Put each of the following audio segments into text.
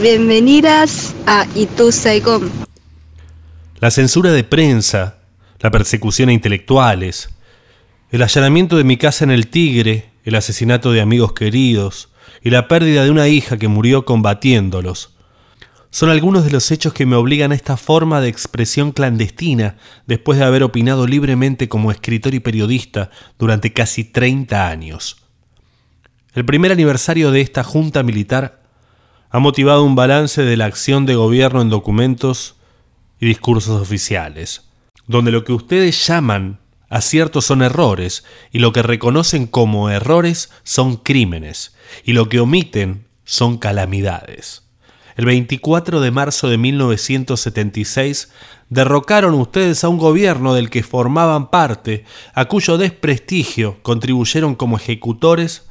Bienvenidas a Itu Saigon. La censura de prensa, la persecución a intelectuales, el allanamiento de mi casa en el Tigre, el asesinato de amigos queridos y la pérdida de una hija que murió combatiéndolos. Son algunos de los hechos que me obligan a esta forma de expresión clandestina después de haber opinado libremente como escritor y periodista durante casi 30 años. El primer aniversario de esta junta militar ha motivado un balance de la acción de gobierno en documentos y discursos oficiales, donde lo que ustedes llaman aciertos son errores y lo que reconocen como errores son crímenes y lo que omiten son calamidades. El 24 de marzo de 1976 derrocaron ustedes a un gobierno del que formaban parte, a cuyo desprestigio contribuyeron como ejecutores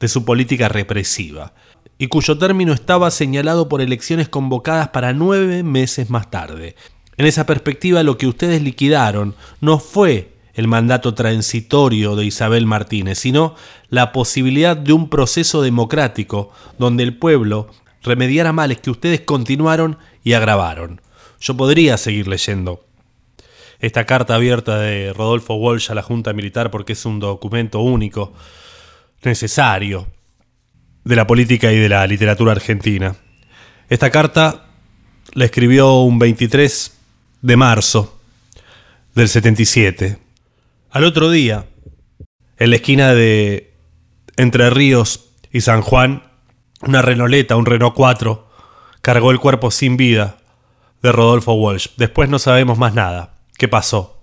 de su política represiva, y cuyo término estaba señalado por elecciones convocadas para nueve meses más tarde. En esa perspectiva lo que ustedes liquidaron no fue el mandato transitorio de Isabel Martínez, sino la posibilidad de un proceso democrático donde el pueblo remediara males que ustedes continuaron y agravaron. Yo podría seguir leyendo esta carta abierta de Rodolfo Walsh a la Junta Militar porque es un documento único, necesario, de la política y de la literatura argentina. Esta carta la escribió un 23 de marzo del 77. Al otro día, en la esquina de Entre Ríos y San Juan, una Renoleta, un Renault 4, cargó el cuerpo sin vida de Rodolfo Walsh. Después no sabemos más nada. ¿Qué pasó?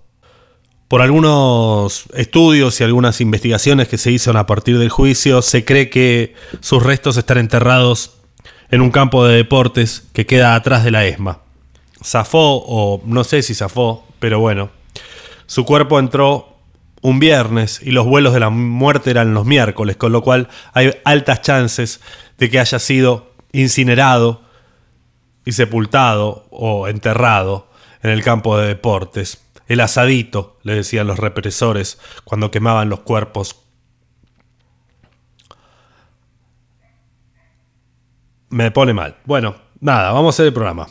Por algunos estudios y algunas investigaciones que se hicieron a partir del juicio, se cree que sus restos están enterrados en un campo de deportes que queda atrás de la ESMA. Zafó, o no sé si zafó, pero bueno. Su cuerpo entró un viernes y los vuelos de la muerte eran los miércoles, con lo cual hay altas chances de que haya sido incinerado y sepultado o enterrado en el campo de deportes. El asadito, le decían los represores cuando quemaban los cuerpos. Me pone mal. Bueno, nada, vamos a hacer el programa.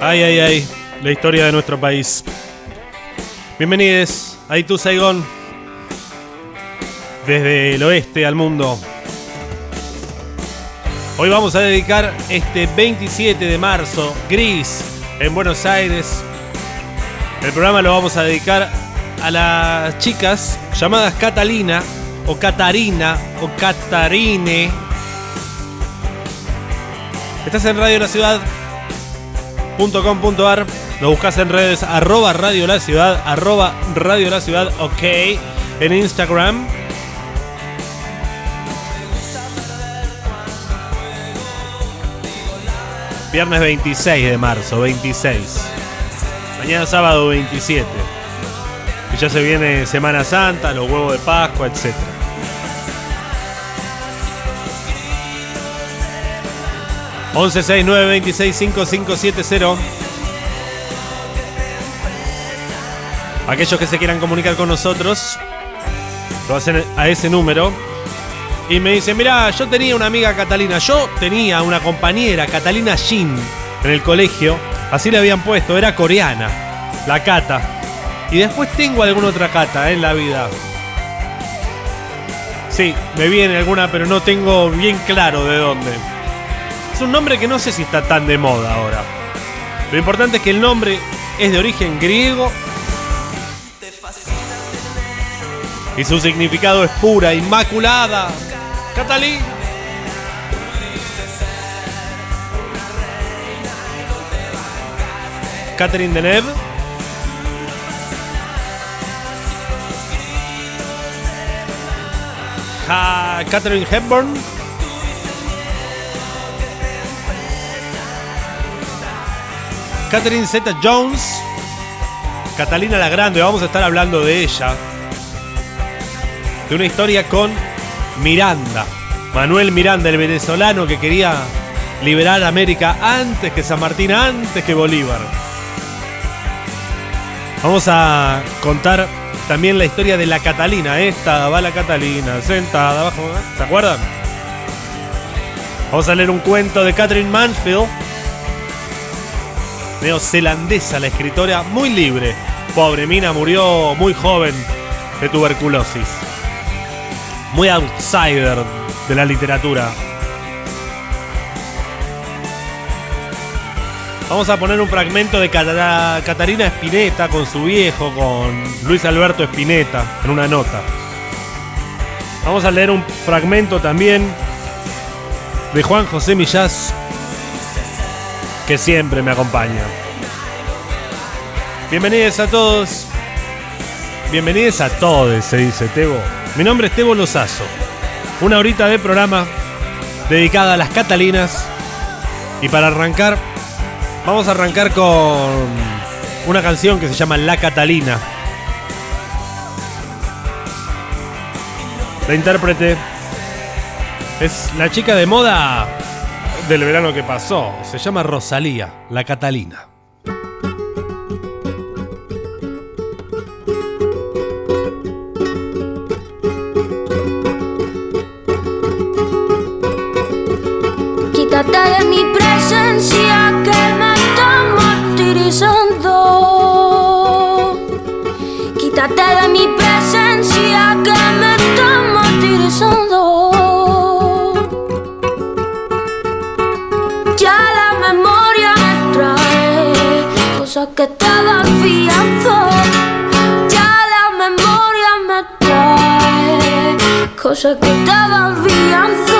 Ay, ay, ay, la historia de nuestro país. Bienvenidos a Itu Saigón, desde el oeste al mundo. Hoy vamos a dedicar este 27 de marzo, gris, en Buenos Aires. El programa lo vamos a dedicar a las chicas llamadas Catalina o Catarina o Catarine. Estás en Radio La Ciudad.com.ar. Lo buscas en redes arroba Radio La Ciudad, arroba Radio La Ciudad, ok. En Instagram Viernes 26 de marzo, 26. Mañana sábado 27. Y ya se viene Semana Santa, los huevos de Pascua, etc. ...1169265570... Aquellos que se quieran comunicar con nosotros... ...lo hacen a ese número y me dice, mira, yo tenía una amiga Catalina, yo tenía una compañera, Catalina Shin, en el colegio, así le habían puesto, era coreana, la Cata. Y después tengo alguna otra Cata en la vida. Sí, me viene alguna, pero no tengo bien claro de dónde. Es un nombre que no sé si está tan de moda ahora. Lo importante es que el nombre es de origen griego y su significado es pura, inmaculada, Catalí. Catherine Deneuve. Catherine Hepburn. Catherine Zeta Jones. Catalina la Grande, vamos a estar hablando de ella. De una historia con Miranda. Manuel Miranda, el venezolano que quería liberar América antes que San Martín, antes que Bolívar. Vamos a contar también la historia de la Catalina. Esta va la Catalina, sentada abajo. ¿eh? ¿Se acuerdan? Vamos a leer un cuento de Catherine Mansfield. Neozelandesa, la escritora, muy libre. Pobre Mina murió muy joven de tuberculosis. Muy outsider de la literatura. Vamos a poner un fragmento de Catarina Espineta con su viejo, con Luis Alberto Espineta, en una nota. Vamos a leer un fragmento también de Juan José Millás, que siempre me acompaña. Bienvenidos a todos. Bienvenidos a todos, se dice Tebo. Mi nombre es Tebo Lozazo. Una horita de programa dedicada a las Catalinas. Y para arrancar, vamos a arrancar con una canción que se llama La Catalina. La intérprete es la chica de moda del verano que pasó. Se llama Rosalía, la Catalina. De mi presencia que me está martirizando. Quítate de mi presencia que me está martirizando. Ya la memoria me trae cosas que estaba fiando. Ya la memoria me trae cosas que estaba fiando.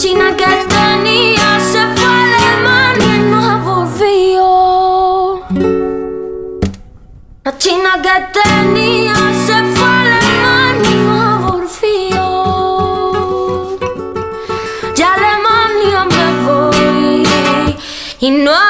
China que tenía se fue de y no volvió. La china que tenía y no a divertirme,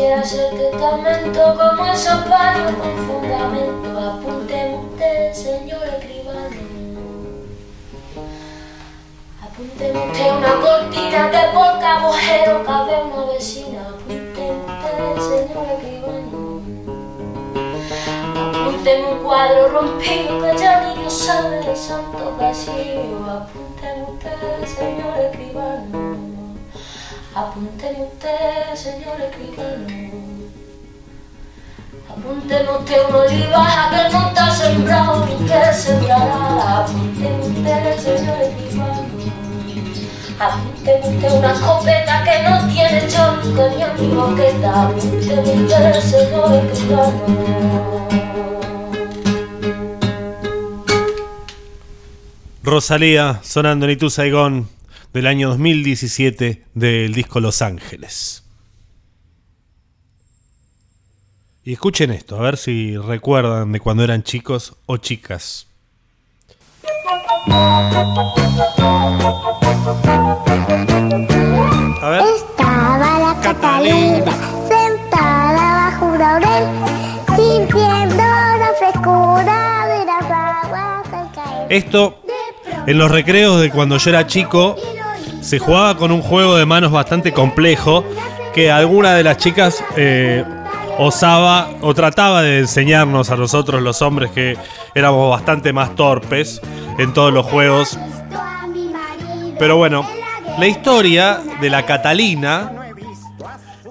Quisiera ser testamento como esos varios con fundamento. Apúnteme usted, señor escribano. Apúnteme usted una cortina que por agujero cabe una vecina. Apúnteme usted, señor escribano. Apúnteme un cuadro rompido que ya ni Dios sabe de santo vacío. Apúnteme usted, señor escribano. Apúnteme usted, señor escribano. Apúnteme usted un olivar que no está sembrado ni que sembrará. Apúnteme usted, señor escribano. Apúnteme usted una escopeta que no tiene chonco ni ni boqueta. Apúnteme usted, señor escribano. Rosalía sonando en Itu Saigón del año 2017 del disco Los Ángeles. Y escuchen esto, a ver si recuerdan de cuando eran chicos o chicas. A ver. Estaba la Catalina, se laurel, sintiendo la frescura de las aguas al caer. Esto, en los recreos de cuando yo era chico, se jugaba con un juego de manos bastante complejo que alguna de las chicas eh, osaba o trataba de enseñarnos a nosotros los hombres que éramos bastante más torpes en todos los juegos. Pero bueno, la historia de la Catalina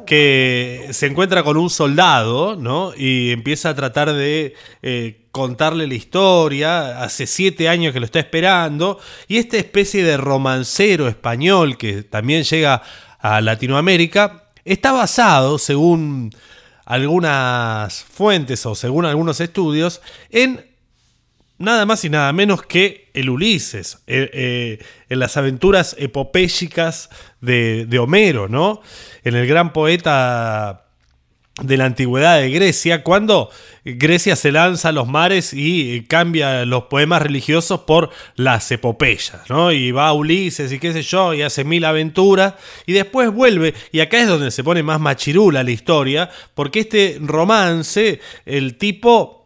que se encuentra con un soldado, ¿no? Y empieza a tratar de eh, contarle la historia. Hace siete años que lo está esperando. Y esta especie de romancero español que también llega a Latinoamérica está basado, según algunas fuentes o según algunos estudios, en nada más y nada menos que el Ulises, eh, eh, en las aventuras epopélicas de, Homero, ¿no? En el gran poeta de la antigüedad de Grecia, cuando Grecia se lanza a los mares y cambia los poemas religiosos por las epopeyas, ¿no? Y va a Ulises y qué sé yo, y hace mil aventuras, y después vuelve, y acá es donde se pone más machirula la historia, porque este romance, el tipo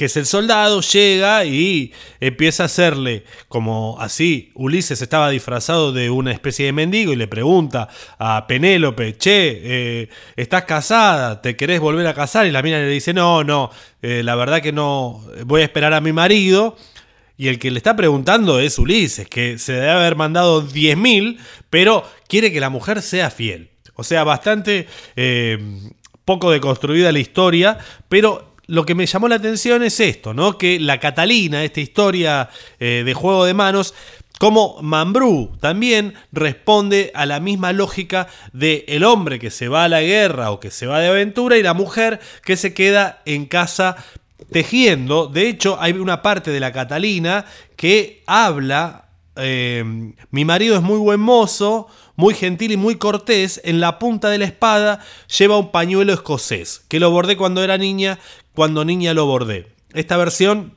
que es el soldado, llega y empieza a hacerle, como así, Ulises estaba disfrazado de una especie de mendigo y le pregunta a Penélope, che, eh, ¿estás casada? ¿Te querés volver a casar? Y la mina le dice, no, no, eh, la verdad que no, voy a esperar a mi marido. Y el que le está preguntando es Ulises, que se debe haber mandado 10.000, pero quiere que la mujer sea fiel. O sea, bastante eh, poco deconstruida la historia, pero lo que me llamó la atención es esto, ¿no? Que la Catalina, esta historia eh, de juego de manos, como Mambrú también responde a la misma lógica de el hombre que se va a la guerra o que se va de aventura y la mujer que se queda en casa tejiendo. De hecho, hay una parte de la Catalina que habla, eh, mi marido es muy buen mozo, muy gentil y muy cortés, en la punta de la espada lleva un pañuelo escocés, que lo bordé cuando era niña, cuando niña lo bordé. Esta versión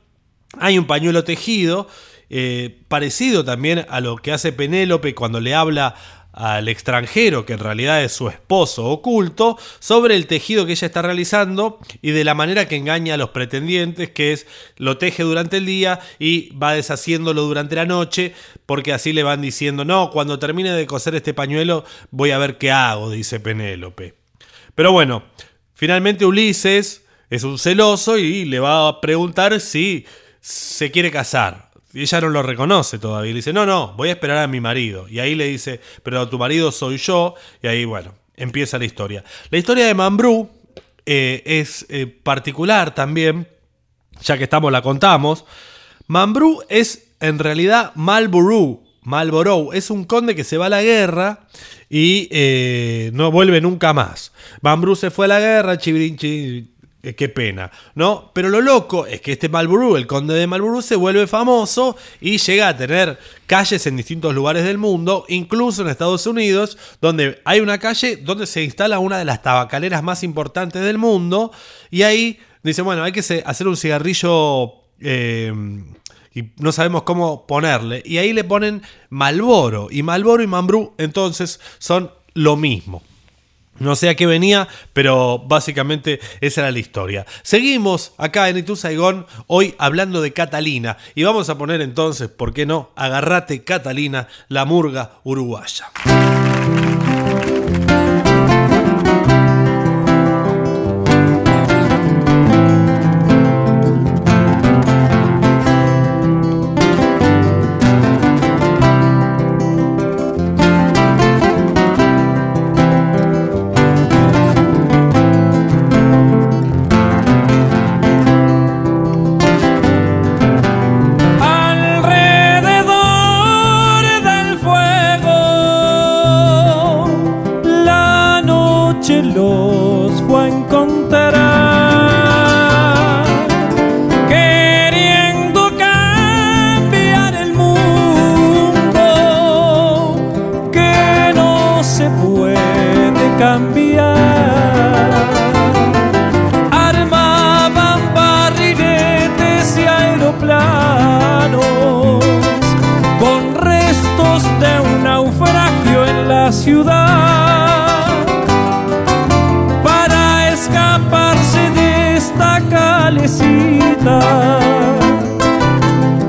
hay un pañuelo tejido, eh, parecido también a lo que hace Penélope cuando le habla al extranjero, que en realidad es su esposo oculto, sobre el tejido que ella está realizando y de la manera que engaña a los pretendientes, que es lo teje durante el día y va deshaciéndolo durante la noche, porque así le van diciendo, no, cuando termine de coser este pañuelo voy a ver qué hago, dice Penélope. Pero bueno, finalmente Ulises es un celoso y le va a preguntar si se quiere casar. Y ella no lo reconoce todavía. Le dice, no, no, voy a esperar a mi marido. Y ahí le dice, pero tu marido soy yo. Y ahí, bueno, empieza la historia. La historia de Mambrú eh, es eh, particular también, ya que estamos, la contamos. Mambrú es en realidad Malborough. Marlborough es un conde que se va a la guerra y eh, no vuelve nunca más. Mambrú se fue a la guerra, chivirinchi eh, qué pena, ¿no? Pero lo loco es que este Marlborough, el conde de Marlborough, se vuelve famoso y llega a tener calles en distintos lugares del mundo, incluso en Estados Unidos, donde hay una calle donde se instala una de las tabacaleras más importantes del mundo y ahí dice, bueno, hay que hacer un cigarrillo eh, y no sabemos cómo ponerle y ahí le ponen Malboro y Malboro y Mambrú entonces son lo mismo. No sé a qué venía, pero básicamente esa era la historia. Seguimos acá en Itu Saigón, hoy hablando de Catalina. Y vamos a poner entonces, ¿por qué no? Agarrate Catalina, la murga uruguaya.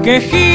Que gira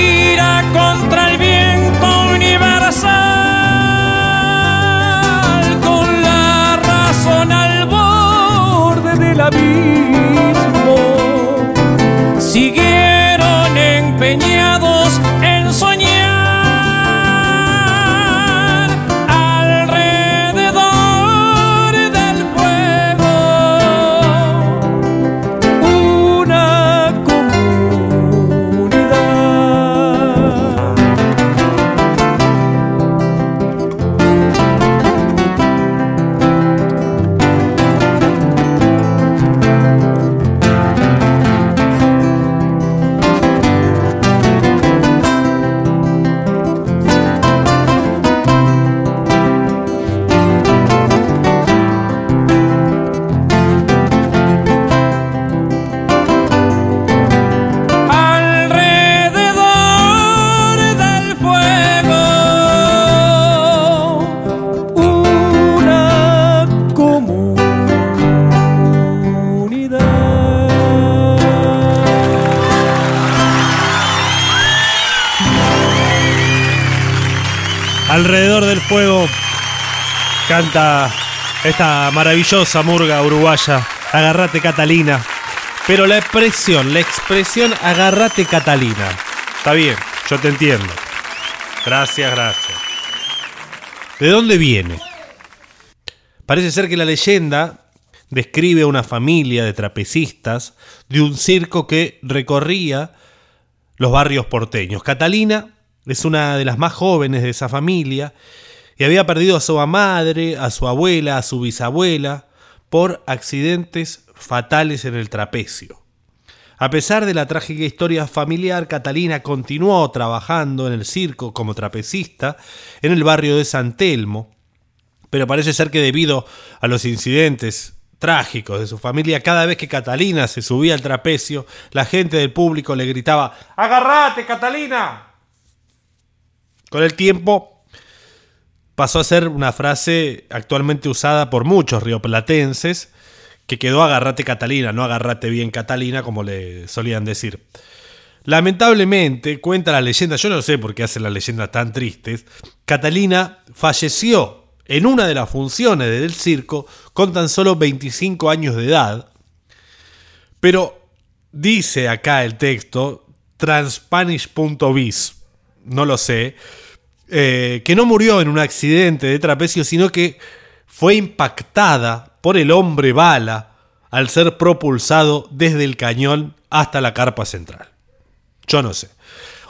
Alrededor del fuego canta esta maravillosa murga uruguaya, Agarrate Catalina. Pero la expresión, la expresión Agarrate Catalina. Está bien, yo te entiendo. Gracias, gracias. ¿De dónde viene? Parece ser que la leyenda describe a una familia de trapecistas de un circo que recorría los barrios porteños. Catalina es una de las más jóvenes de esa familia y había perdido a su madre, a su abuela, a su bisabuela por accidentes fatales en el trapecio. A pesar de la trágica historia familiar, Catalina continuó trabajando en el circo como trapecista en el barrio de San Telmo, pero parece ser que debido a los incidentes trágicos de su familia, cada vez que Catalina se subía al trapecio, la gente del público le gritaba ¡Agarrate, Catalina! Con el tiempo pasó a ser una frase actualmente usada por muchos rioplatenses, que quedó agarrate Catalina, no agarrate bien Catalina, como le solían decir. Lamentablemente, cuenta la leyenda, yo no sé por qué hacen las leyendas tan tristes, Catalina falleció en una de las funciones del circo con tan solo 25 años de edad, pero dice acá el texto, transpanish.biz, no lo sé, eh, que no murió en un accidente de trapecio, sino que fue impactada por el hombre bala al ser propulsado desde el cañón hasta la carpa central. Yo no sé.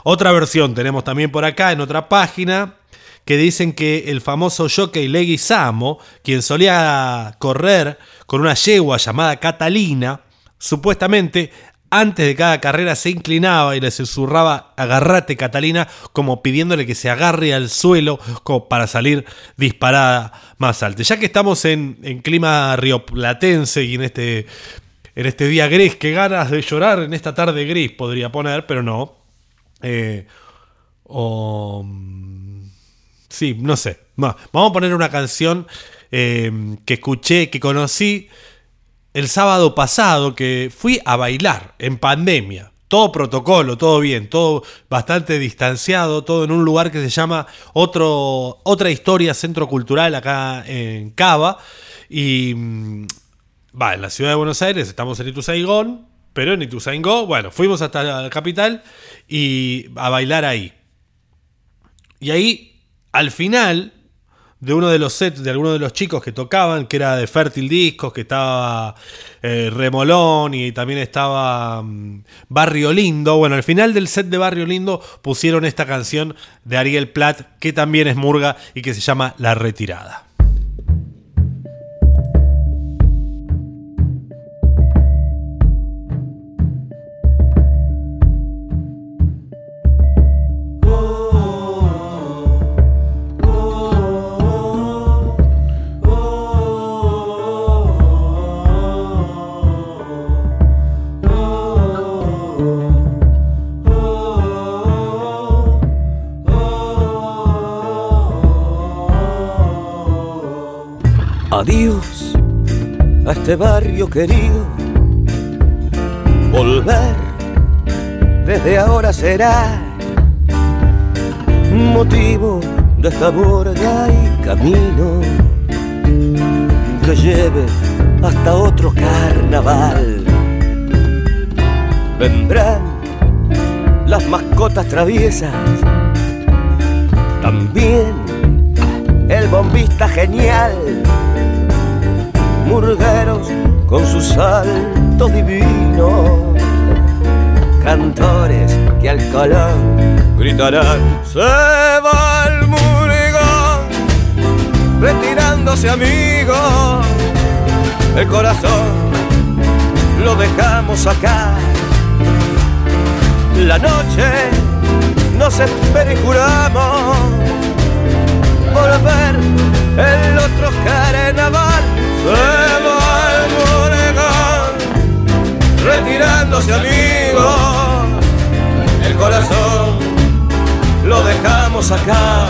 Otra versión tenemos también por acá en otra página que dicen que el famoso jockey Leguizamo, quien solía correr con una yegua llamada Catalina, supuestamente antes de cada carrera se inclinaba y le susurraba agarrate Catalina como pidiéndole que se agarre al suelo como para salir disparada más alta. Ya que estamos en, clima rioplatense y en este, en este día gris, que ganas de llorar en esta tarde gris podría poner, pero no. Eh, o... Sí, no sé. Va, Vamos a poner una canción eh, que escuché, que conocí el sábado pasado, que fui a bailar en pandemia. Todo protocolo, todo bien, todo bastante distanciado, todo en un lugar que se llama otro, Otra Historia Centro Cultural acá en Cava. Y mm, va, en la ciudad de Buenos Aires, estamos en Ituzaingón, pero en Ituzaingó, bueno, fuimos hasta la capital y a bailar ahí. Y ahí, al final de uno de los sets de algunos de los chicos que tocaban, que era de Fértil Discos, que estaba eh, Remolón y también estaba mm, Barrio Lindo. Bueno, al final del set de Barrio Lindo pusieron esta canción de Ariel Platt, que también es Murga y que se llama La Retirada. Adiós a este barrio querido. Volver desde ahora será motivo de esta borda y camino que lleve hasta otro carnaval. Vendrán las mascotas traviesas, también el bombista genial, murgueros con su salto divino, cantores que al colón gritarán, se va el murigón, retirándose amigos, el corazón lo dejamos acá, la noche nos espera y juramos volver el otro carnaval retirándose amigos el corazón lo dejamos acá.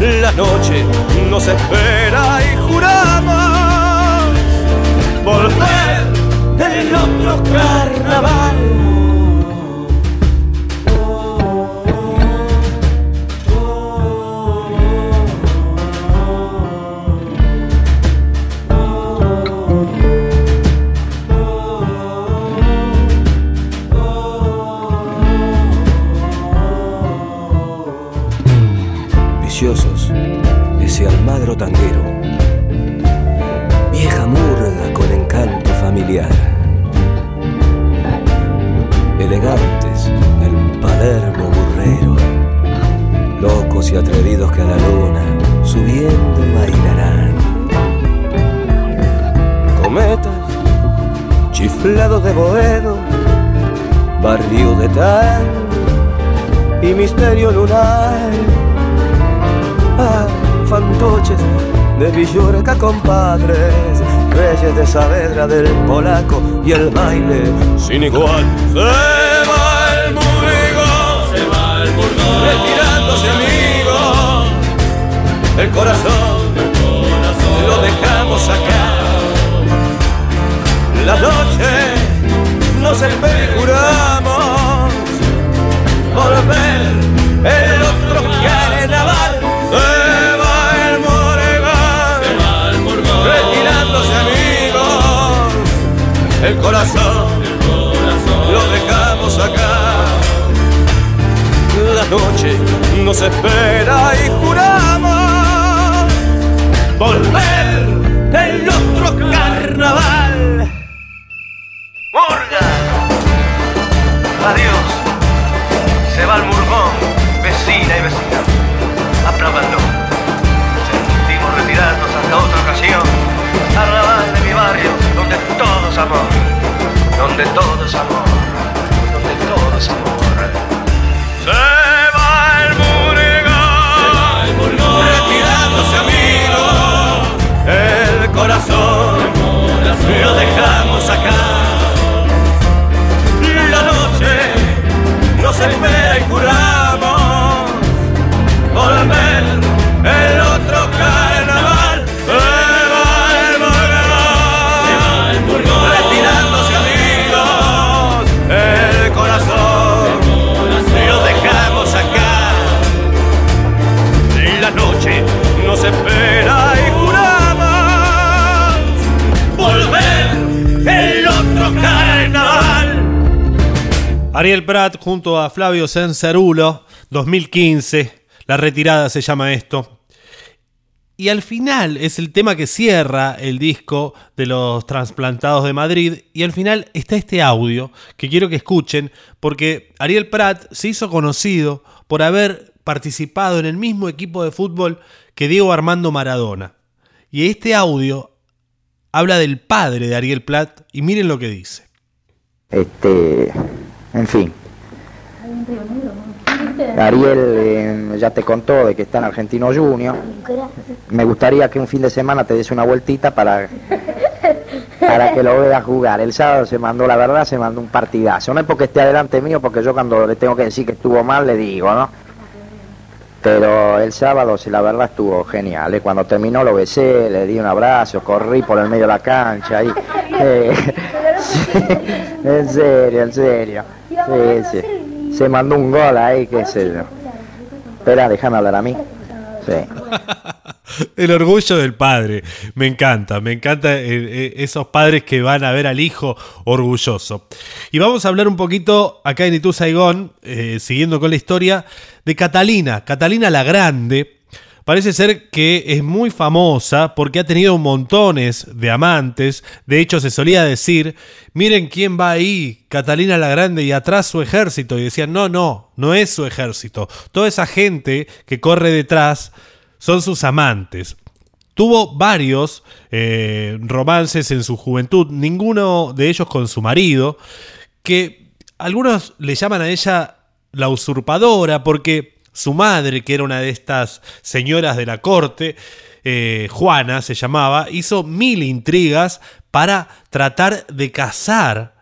La noche nos espera y juramos volver el otro carnaval y el baile. Sin igual. Se va el murigón, se va el retirándose amigos, el corazón, lo dejamos acá. La noche nos y el corazón, lo dejamos acá. La noche nos espera y juramos volver el otro carnaval. ¡Murga! Adiós. Amor. Donde todo es amor. Donde todo es amor. Se va el murgón. Retirándose amigos. El corazón. Lo dejamos Ariel Prat junto a Flavio Cencerulo, 2015. La retirada se llama esto. Y al final es el tema que cierra el disco de los trasplantados de Madrid. Y al final está este audio que quiero que escuchen porque Ariel Prat se hizo conocido por haber participado en el mismo equipo de fútbol que Diego Armando Maradona. Y este audio habla del padre de Ariel Prat y miren lo que dice. Este, en fin. Ariel eh, ya te contó de que está en Argentino Junior. Me gustaría que un fin de semana te des una vueltita para, para que lo veas jugar. El sábado se mandó, la verdad, se mandó un partidazo. No es porque esté adelante mío, porque yo cuando le tengo que decir que estuvo mal, le digo, ¿no? Pero el sábado, sí, la verdad, estuvo genial. ¿eh? Cuando terminó lo besé, le di un abrazo, corrí por el medio de la cancha. Y, eh, En serio, en serio. Sí, sí. Se mandó un gol ahí, qué sé yo. Espera, déjame hablar a mí. Sí. El orgullo del padre. Me encanta, me encanta eh, eh, esos padres que van a ver al hijo orgulloso. Y vamos a hablar un poquito acá en Itu Saigón, eh, siguiendo con la historia, de Catalina, Catalina la Grande. Parece ser que es muy famosa porque ha tenido montones de amantes. De hecho, se solía decir, miren quién va ahí, Catalina la Grande, y atrás su ejército. Y decían, no, no, no es su ejército. Toda esa gente que corre detrás son sus amantes. Tuvo varios eh, romances en su juventud, ninguno de ellos con su marido, que algunos le llaman a ella la usurpadora porque su madre, que era una de estas señoras de la corte, eh, Juana se llamaba, hizo mil intrigas para tratar de casar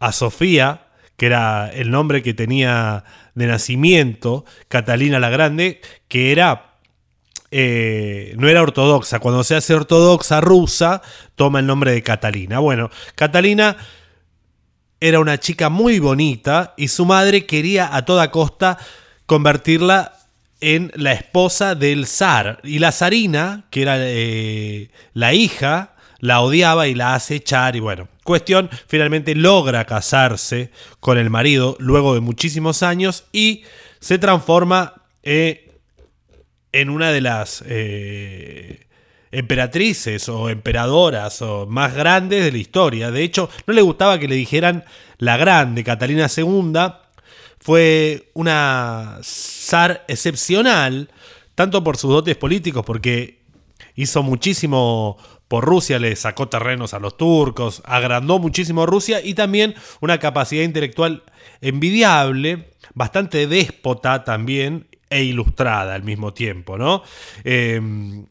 a Sofía, que era el nombre que tenía de nacimiento, Catalina la Grande, que era eh, no era ortodoxa. Cuando se hace ortodoxa rusa, toma el nombre de Catalina. Bueno, Catalina era una chica muy bonita y su madre quería a toda costa convertirla en la esposa del zar. Y la zarina, que era eh, la hija, la odiaba y la hace echar. Y bueno, cuestión, finalmente logra casarse con el marido luego de muchísimos años y se transforma eh, en una de las eh, emperatrices o emperadoras o más grandes de la historia. De hecho, no le gustaba que le dijeran la grande. Catalina II fue una zar excepcional, tanto por sus dotes políticos, porque hizo muchísimo por Rusia, le sacó terrenos a los turcos, agrandó muchísimo Rusia y también una capacidad intelectual envidiable, bastante déspota también e ilustrada al mismo tiempo, ¿no? Em,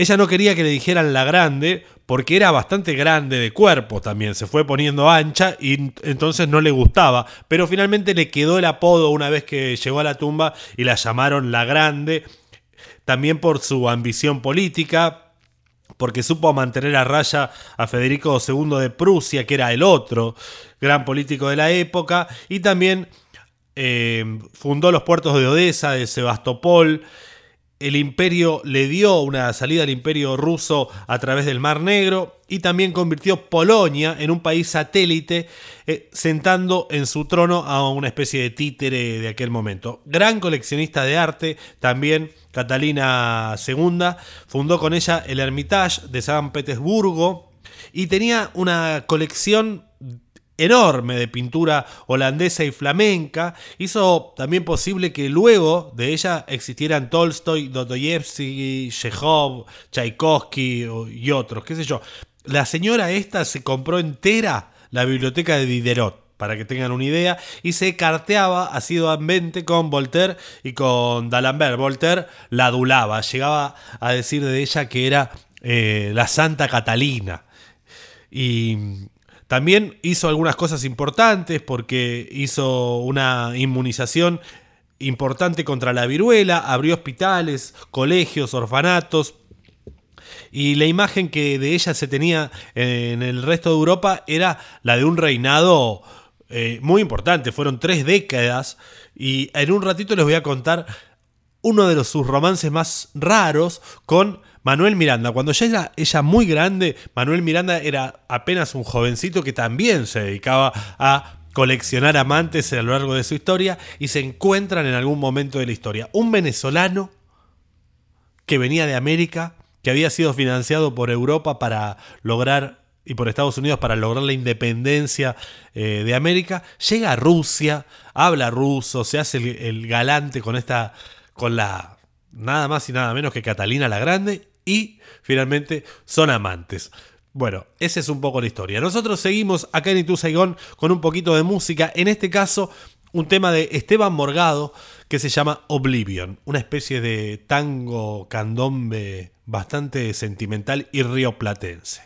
ella no quería que le dijeran la grande porque era bastante grande de cuerpo también, se fue poniendo ancha y entonces no le gustaba, pero finalmente le quedó el apodo una vez que llegó a la tumba y la llamaron la grande, también por su ambición política, porque supo mantener a raya a Federico II de Prusia, que era el otro gran político de la época, y también eh, fundó los puertos de Odessa, de Sebastopol. El imperio le dio una salida al imperio ruso a través del Mar Negro y también convirtió Polonia en un país satélite, eh, sentando en su trono a una especie de títere de aquel momento. Gran coleccionista de arte, también Catalina II, fundó con ella el Hermitage de San Petersburgo y tenía una colección enorme de pintura holandesa y flamenca, hizo también posible que luego de ella existieran Tolstoy, Dostoyevsky, Chekhov, Tchaikovsky y otros, qué sé yo. La señora esta se compró entera la biblioteca de Diderot para que tengan una idea, y se carteaba asiduamente con Voltaire y con D'Alembert. Voltaire la adulaba, llegaba a decir de ella que era eh, la Santa Catalina. Y también hizo algunas cosas importantes porque hizo una inmunización importante contra la viruela, abrió hospitales, colegios, orfanatos. Y la imagen que de ella se tenía en el resto de Europa era la de un reinado eh, muy importante. Fueron tres décadas y en un ratito les voy a contar uno de sus romances más raros con Manuel Miranda, cuando ya era ella muy grande, Manuel Miranda era apenas un jovencito que también se dedicaba a coleccionar amantes a lo largo de su historia y se encuentran en algún momento de la historia. Un venezolano que venía de América, que había sido financiado por Europa para lograr y por Estados Unidos para lograr la independencia eh, de América, llega a Rusia, habla ruso, se hace el, el galante con esta, con la nada más y nada menos que Catalina la Grande y finalmente son amantes. Bueno, esa es un poco la historia. Nosotros seguimos acá en Itu Saigón con un poquito de música. En este caso, un tema de Esteban Morgado que se llama Oblivion, una especie de tango candombe bastante sentimental y rioplatense.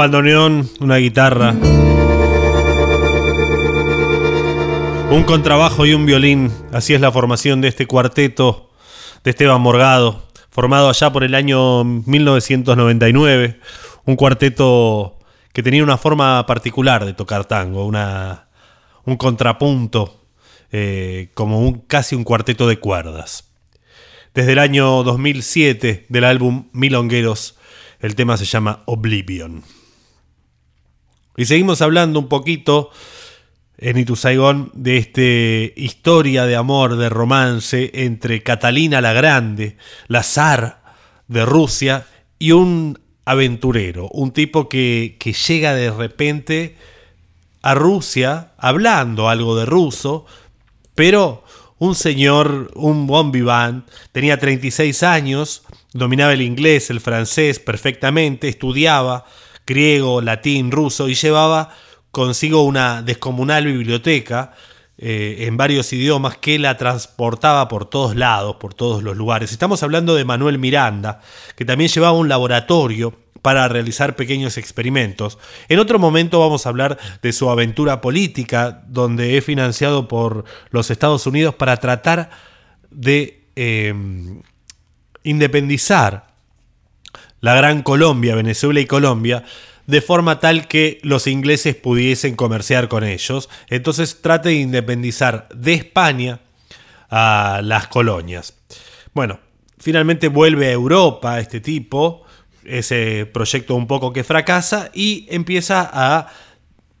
Bandoneón, una guitarra, un contrabajo y un violín. Así es la formación de este cuarteto de Esteban Morgado, formado allá por el año 1999. Un cuarteto que tenía una forma particular de tocar tango, una, un contrapunto, eh, como un, casi un cuarteto de cuerdas. Desde el año 2007 del álbum Milongueros, el tema se llama Oblivion. Y seguimos hablando un poquito en Itu Saigon de esta historia de amor, de romance entre Catalina la Grande, la zar de Rusia, y un aventurero, un tipo que, que llega de repente a Rusia hablando algo de ruso, pero un señor, un bon vivant, tenía 36 años, dominaba el inglés, el francés perfectamente, estudiaba griego, latín, ruso y llevaba consigo una descomunal biblioteca eh, en varios idiomas que la transportaba por todos lados, por todos los lugares. Estamos hablando de Manuel Miranda, que también llevaba un laboratorio para realizar pequeños experimentos. En otro momento vamos a hablar de su aventura política, donde es financiado por los Estados Unidos para tratar de eh, independizar la Gran Colombia, Venezuela y Colombia, de forma tal que los ingleses pudiesen comerciar con ellos. Entonces trate de independizar de España a las colonias. Bueno, finalmente vuelve a Europa este tipo, ese proyecto un poco que fracasa y empieza a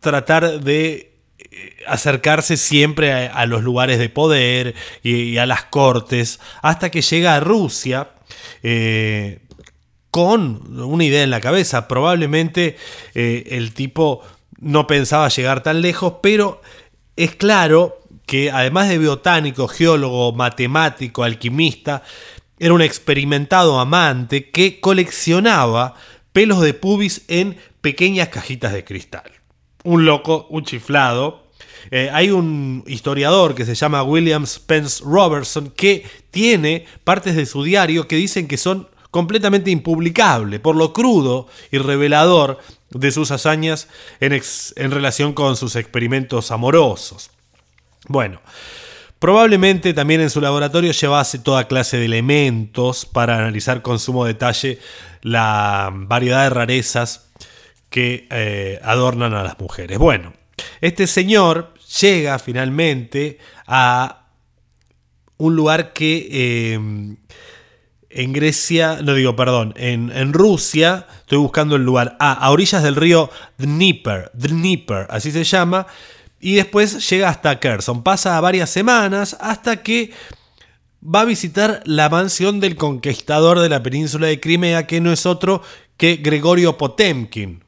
tratar de eh, acercarse siempre a, los lugares de poder y, a las cortes, hasta que llega a Rusia, eh, con una idea en la cabeza. Probablemente eh, el tipo no pensaba llegar tan lejos, pero es claro que además de botánico, geólogo, matemático, alquimista, era un experimentado amante que coleccionaba pelos de pubis en pequeñas cajitas de cristal. Un loco, un chiflado. Eh, hay un historiador que se llama William Spence Robertson que tiene partes de su diario que dicen que son completamente impublicable por lo crudo y revelador de sus hazañas en, en relación con sus experimentos amorosos. Bueno, Probablemente también en su laboratorio llevase toda clase de elementos para analizar con sumo detalle la variedad de rarezas que eh, adornan a las mujeres. Bueno, este señor llega finalmente a un lugar que eh, en Grecia, no digo, perdón, en, Rusia, estoy buscando el lugar, ah, a orillas del río Dnieper, Dnieper, así se llama, y después llega hasta Kherson, pasa varias semanas hasta que va a visitar la mansión del conquistador de la península de Crimea, que no es otro que Gregorio Potemkin,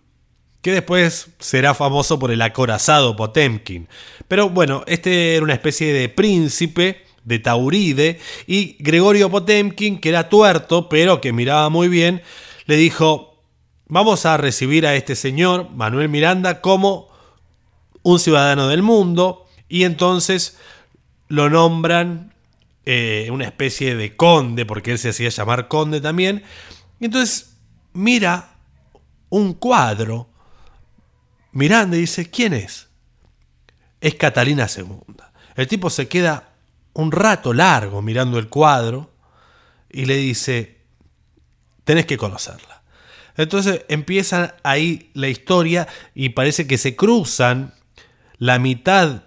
que después será famoso por el acorazado Potemkin. Pero bueno, este era una especie de príncipe, de Tauride, y Gregorio Potemkin, que era tuerto, pero que miraba muy bien, le dijo, vamos a recibir a este señor, Manuel Miranda, como un ciudadano del mundo, y entonces lo nombran eh, una especie de conde, porque él se hacía llamar conde también, y entonces mira un cuadro, Miranda y dice, ¿quién es? Es Catalina II. El tipo se queda un rato largo mirando el cuadro y le dice, tenés que conocerla. Entonces empieza ahí la historia y parece que se cruzan la mitad,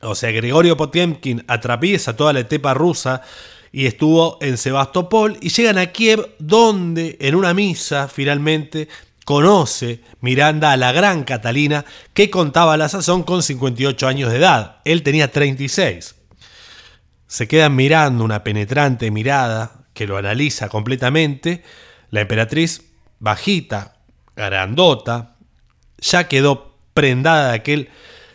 o sea, Gregorio Potemkin atraviesa toda la estepa rusa y estuvo en Sebastopol y llegan a Kiev donde en una misa finalmente conoce Miranda a la gran Catalina que contaba la sazón con 58 años de edad. Él tenía 36 se quedan mirando una penetrante mirada que lo analiza completamente. La emperatriz, bajita, grandota, ya quedó prendada de aquel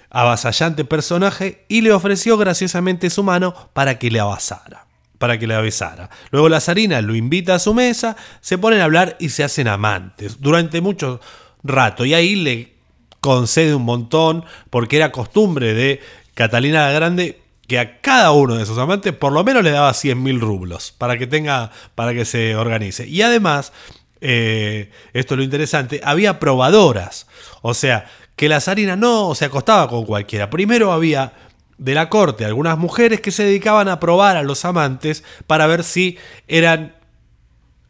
avasallante personaje y le ofreció graciosamente su mano para que le abasara, para que le besara. Luego la zarina lo invita a su mesa, se ponen a hablar y se hacen amantes durante mucho rato y ahí le concede un montón porque era costumbre de Catalina la Grande que a cada uno de sus amantes por lo menos le daba 100 mil rublos para que tenga, para que se organice. Y además eh, esto es lo interesante, había probadoras. O sea, que la zarina no se acostaba con cualquiera. Primero había de la corte algunas mujeres que se dedicaban a probar a los amantes para ver si eran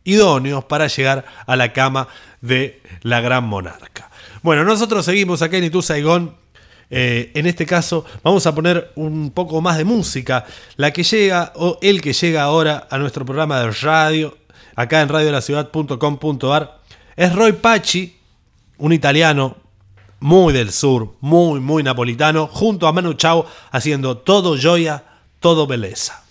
idóneos para llegar a la cama de la gran monarca. Bueno, nosotros seguimos acá en Itu Saigón. Eh, en este caso vamos a poner un poco más de música, la que llega o el que llega ahora a nuestro programa de radio, acá en radiolaciudad.com.ar, es Roy Pachi, un italiano muy del sur, muy, muy napolitano, junto a Manu Chao haciendo todo joya, todo belleza.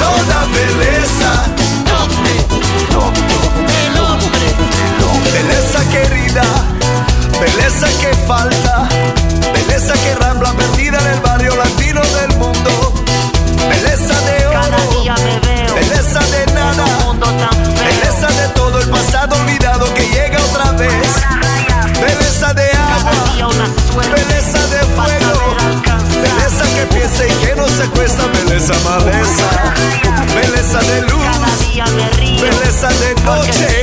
Toda beleza. El hombre, Beleza querida, belleza que falta, belleza que rambla perdida en el barrio latino del mundo. Belleza de oro, belleza de nada, belleza de todo el pasado olvidado que llega otra vez. Belleza de agua, belleza de fuego, belleza que piensa y que no se cuesta, belleza maleza, noche,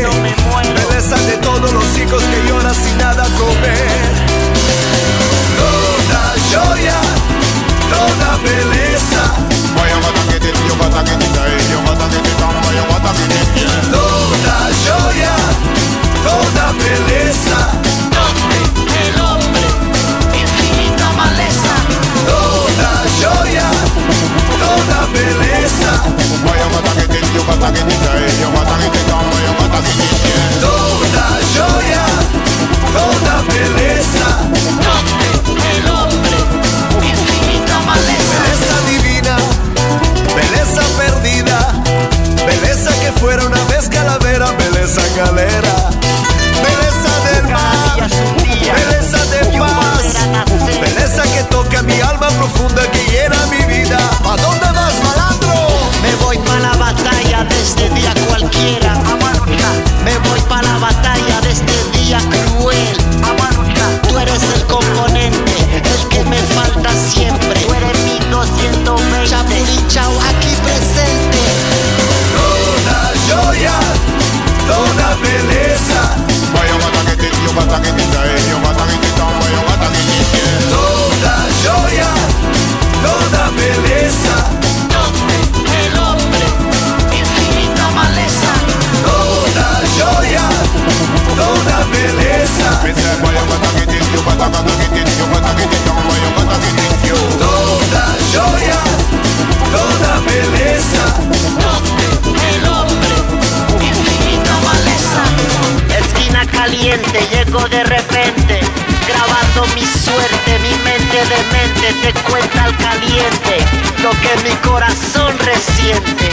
de repente. Grabando mi suerte, mi mente de mente te cuenta al caliente lo que mi corazón resiente.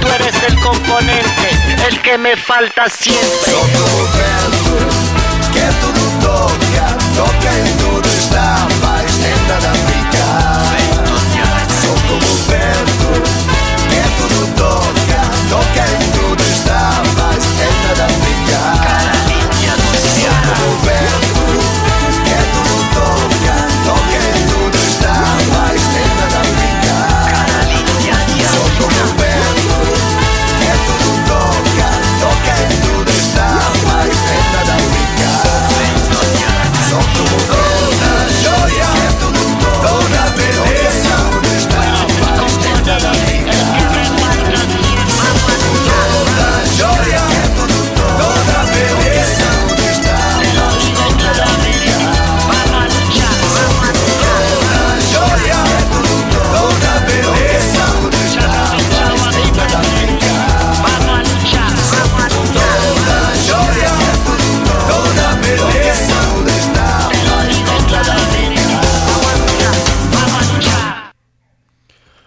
Tú eres el componente, el que me falta siempre. Che tudo tocca, tocca e tudo está, vai stenda da ficar. Sotto o vento che tudo tocca, tocca e tudo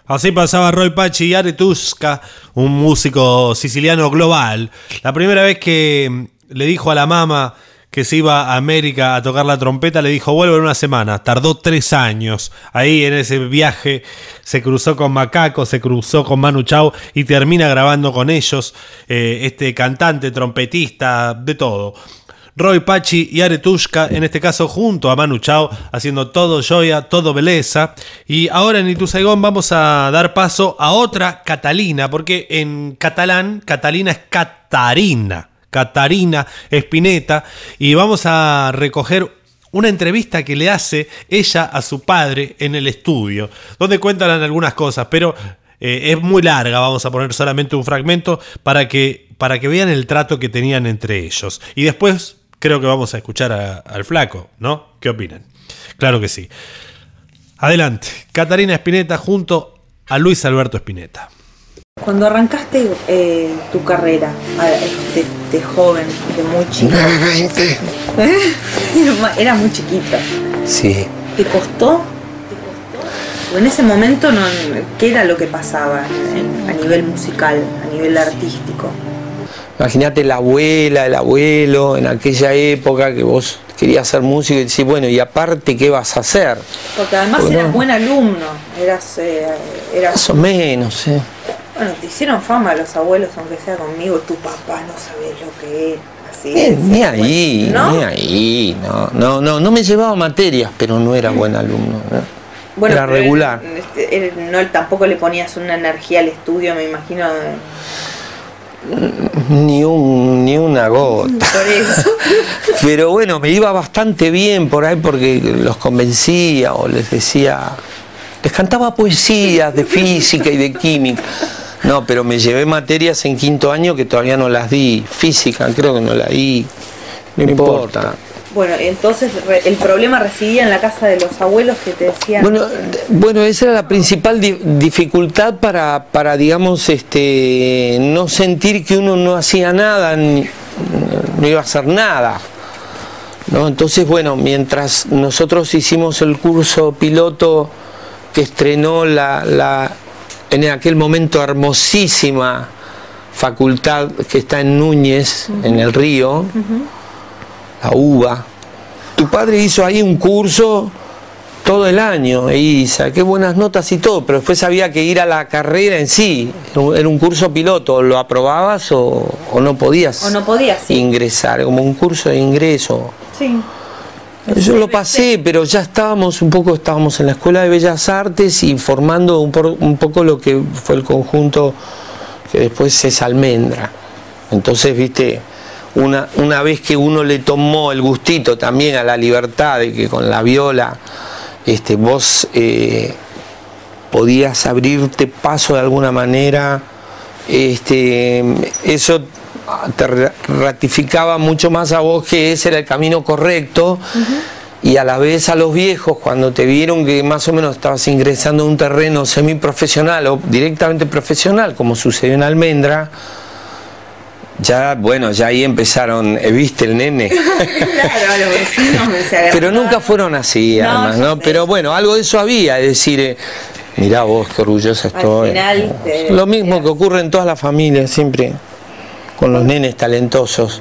Así pasaba Roy Pachi y Aretusca, un músico siciliano global. La primera vez que, le dijo a la mamá que se iba a América a tocar la trompeta, le dijo, vuelvo en una semana. Tardó tres años. Ahí en ese viaje se cruzó con Macaco, se cruzó con Manu Chao y termina grabando con ellos, eh, este cantante, trompetista, de todo. Roy Pachi y Aretushka, en este caso junto a Manu Chao, haciendo todo joya, todo belleza. Y ahora en Ituzaigón vamos a dar paso a otra Catalina, porque en catalán, Catalina es Catarina. Catarina Espineta. Y vamos a recoger una entrevista que le hace ella a su padre en el estudio, donde cuentan algunas cosas, pero eh, es muy larga, vamos a poner solamente un fragmento para que, para que vean el trato que tenían entre ellos. Y después creo que vamos a escuchar a- al flaco, ¿no? ¿Qué opinan? Claro que sí. Adelante, Catarina Espineta junto a Luis Alberto Espineta. Cuando arrancaste eh, tu carrera de, de joven, de muy chico, era ma- era muy chiquita, Sí. ¿te costó? ¿O en ese momento no, qué era lo que pasaba en- a nivel musical, a nivel artístico? Imagínate la abuela, el abuelo, en aquella época que vos querías ser músico y decís, bueno, y aparte, ¿qué vas a hacer? Porque además eras buen alumno, eras, eh, eras Más o menos, ¿eh? bueno, te hicieron fama los abuelos, aunque sea conmigo, tu papá no sabés lo que es. Así Eh, ni ahí, ¿no? ni ahí, no, no, no, no me llevaba materias, pero no era buen alumno, ¿no? Bueno, era regular. él- este, él no, tampoco le ponías una energía al estudio, me imagino. de- Ni un, ni una gota. Por eso. Pero bueno, me iba bastante bien por ahí porque los convencía o les decía, les cantaba poesías de física y de química. No, pero me llevé materias en quinto año que todavía no las di. Física creo que no la di. No importa. Bueno, entonces re- el problema residía en la casa de los abuelos que te decían. Bueno, bueno, esa era la principal di- dificultad para, para, digamos, este, no sentir que uno no hacía nada, ni- no iba a hacer nada. ¿no? Entonces, bueno, mientras nosotros hicimos el curso piloto que estrenó la, la en aquel momento hermosísima facultad que está en Núñez, en el río, la UBA. Tu padre hizo ahí un curso todo el año y saqué buenas notas y todo, pero después había que ir a la carrera en sí. Era un curso piloto, lo aprobabas o, o no podías o no podías, sí. ingresar, como un curso de ingreso. Sí. Yo lo pasé, pero ya estábamos un poco, estábamos en la Escuela de Bellas Artes y formando un, por- un poco lo que fue el conjunto que después es Almendra. Entonces, viste, una, una vez que uno le tomó el gustito también a la libertad de que con la viola este, vos eh, podías abrirte paso de alguna manera, este, eso te ra- ratificaba mucho más a vos que ese era el camino correcto. Y a la vez a los viejos cuando te vieron que más o menos estabas ingresando en un terreno semiprofesional o directamente profesional como sucedió en Almendra ya bueno ya ahí empezaron eh, viste el nene claro, los vecinos me se pero nunca fueron así No, además no pero bueno algo de eso había es decir eh, mirá vos qué orgullosa estoy. final te- lo mismo que ocurre en todas las familias siempre con los nenes talentosos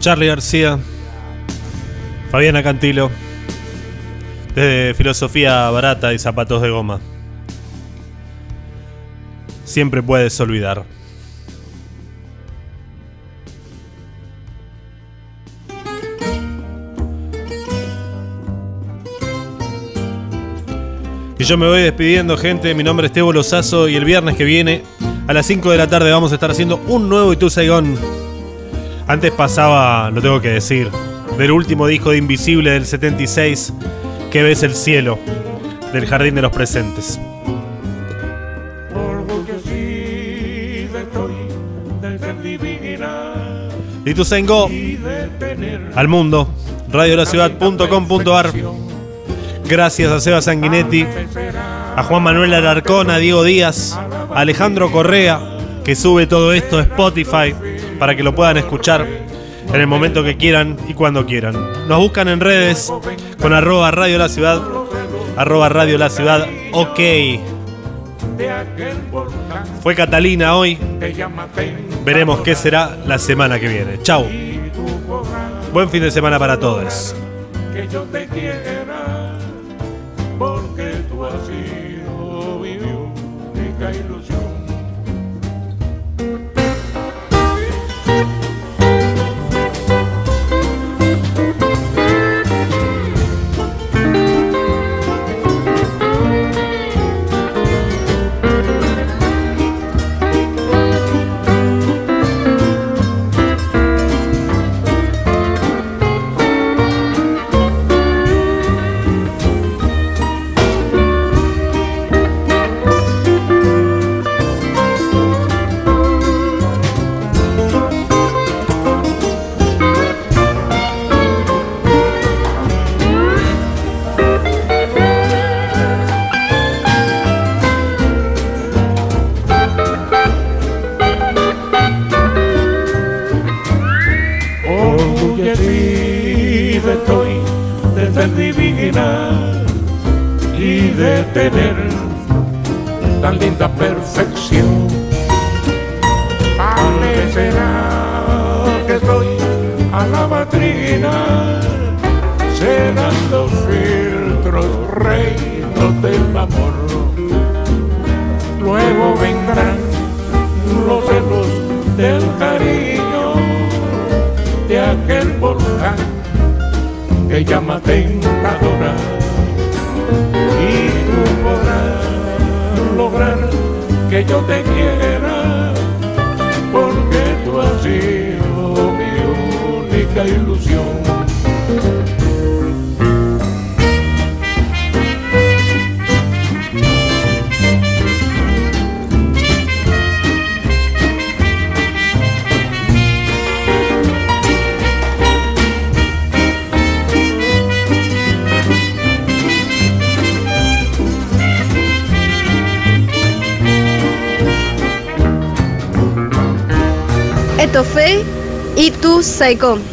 Charlie García, Fabiana Cantilo, desde Filosofía Barata y Zapatos de Goma. Siempre puedes olvidar. Y yo me voy despidiendo, gente. Mi nombre es Tebo Lozazo y el viernes que viene, a las 5 de la tarde, vamos a estar haciendo un nuevo Itu Saigón. Antes pasaba, lo tengo que decir, del último disco de Invisible del 76, que ves el cielo, del Jardín de los Presentes. Sengo al mundo, radiolaciudad.com.ar. Gracias a Seba Sanguinetti, a Juan Manuel Alarcón, a Diego Díaz, a Alejandro Correa, que sube todo esto a Spotify para que lo puedan escuchar en el momento que quieran y cuando quieran. Nos buscan en redes con arroba Radio La Ciudad, arroba Radio La Ciudad, ok. Fue Catalina hoy. Veremos qué será la semana que viene. Chau. Buen fin de semana para todos. Esto